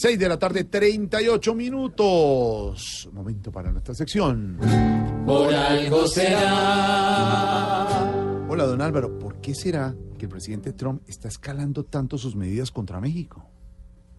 6 de la tarde, 38 minutos. Momento para nuestra sección. Por algo será. Hola, don Álvaro. ¿Por qué será que el presidente Trump está escalando tanto sus medidas contra México?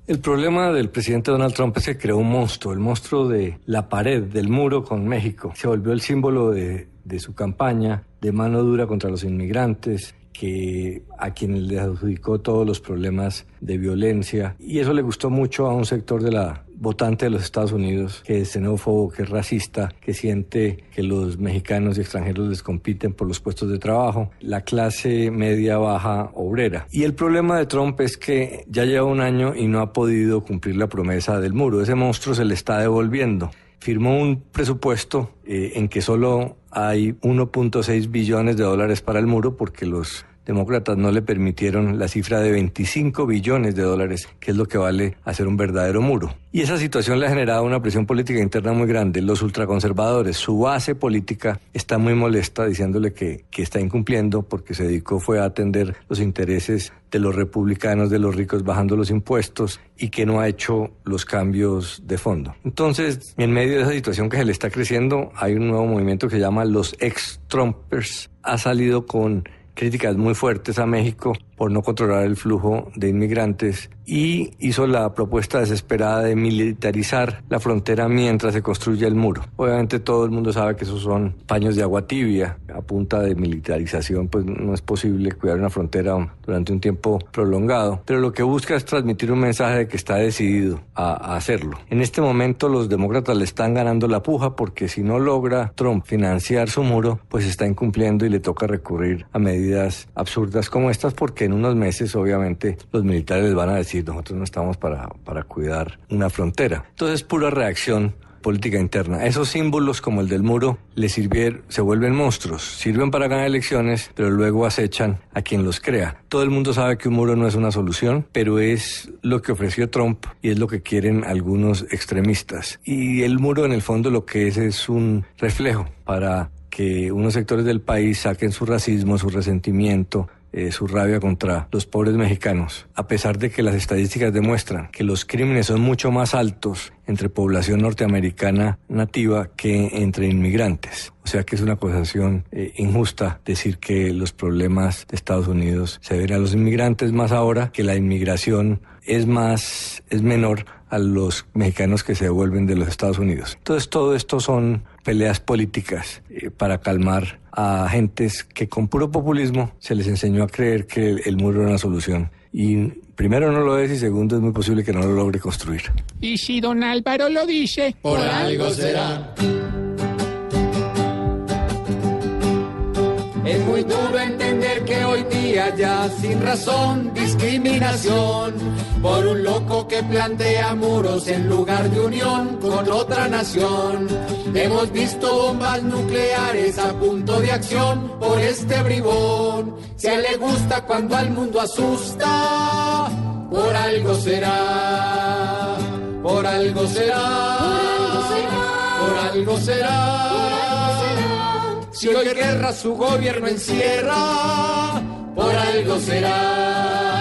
El problema del presidente Donald Trump es que creó un monstruo, el monstruo de la pared, del muro con México. Se volvió el símbolo de, de su campaña de mano dura contra los inmigrantes, que a quienes le adjudicó todos los problemas de violencia. Y eso le gustó mucho a un sector de la votante de los Estados Unidos, que es xenófobo, que es racista, que siente que los mexicanos y extranjeros les compiten por los puestos de trabajo, la clase media baja obrera. Y el problema de Trump es que ya lleva un año y no ha podido cumplir la promesa del muro. Ese monstruo se le está devolviendo firmó un presupuesto eh, en que solo hay 1.6 billones de dólares para el muro porque los demócratas no le permitieron la cifra de 25 billones de dólares, que es lo que vale hacer un verdadero muro. Y esa situación le ha generado una presión política interna muy grande. Los ultraconservadores, su base política está muy molesta diciéndole que, que está incumpliendo porque se dedicó fue a atender los intereses de los republicanos, de los ricos, bajando los impuestos y que no ha hecho los cambios de fondo. Entonces, en medio de esa situación que se le está creciendo, hay un nuevo movimiento que se llama los ex-Trumpers. Ha salido con críticas muy fuertes a México por no controlar el flujo de inmigrantes y hizo la propuesta desesperada de militarizar la frontera mientras se construye el muro. Obviamente todo el mundo sabe que esos son paños de agua tibia. A punta de militarización pues no es posible cuidar una frontera durante un tiempo prolongado, pero lo que busca es transmitir un mensaje de que está decidido a, hacerlo. En este momento los demócratas le están ganando la puja porque si no logra Trump financiar su muro, pues está incumpliendo y le toca recurrir a medidas absurdas como estas porque en unos meses obviamente los militares les van a decir nosotros no estamos para, para cuidar una frontera. Entonces, pura reacción política interna. Esos símbolos como el del muro le sirvieron, se vuelven monstruos, sirven para ganar elecciones, pero luego acechan a quien los crea. Todo el mundo sabe que un muro no es una solución, pero es lo que ofreció Trump y es lo que quieren algunos extremistas. Y el muro en el fondo lo que es es un reflejo para que unos sectores del país saquen su racismo, su resentimiento, eh, su rabia contra los pobres mexicanos, a pesar de que las estadísticas demuestran que los crímenes son mucho más altos entre población norteamericana nativa que entre inmigrantes. O sea que es una acusación eh, injusta decir que los problemas de Estados Unidos se deben a los inmigrantes más ahora que la inmigración es más es menor a los mexicanos que se devuelven de los Estados Unidos. Entonces todo esto son peleas políticas eh, para calmar a gentes que con puro populismo se les enseñó a creer que el, el muro era una solución. Y primero no lo es y segundo es muy posible que no lo logre construir. Y si don Álvaro lo dice, por algo será. Es muy duro entender que hoy día ya sin razón discriminación por un loco que plantea muros en lugar de unión con otra nación. Hemos visto bombas nucleares a punto de acción por este bribón. Si a él le gusta cuando al mundo asusta, por algo será, por algo será, por algo será. Si hoy guerra su gobierno encierra, por algo será.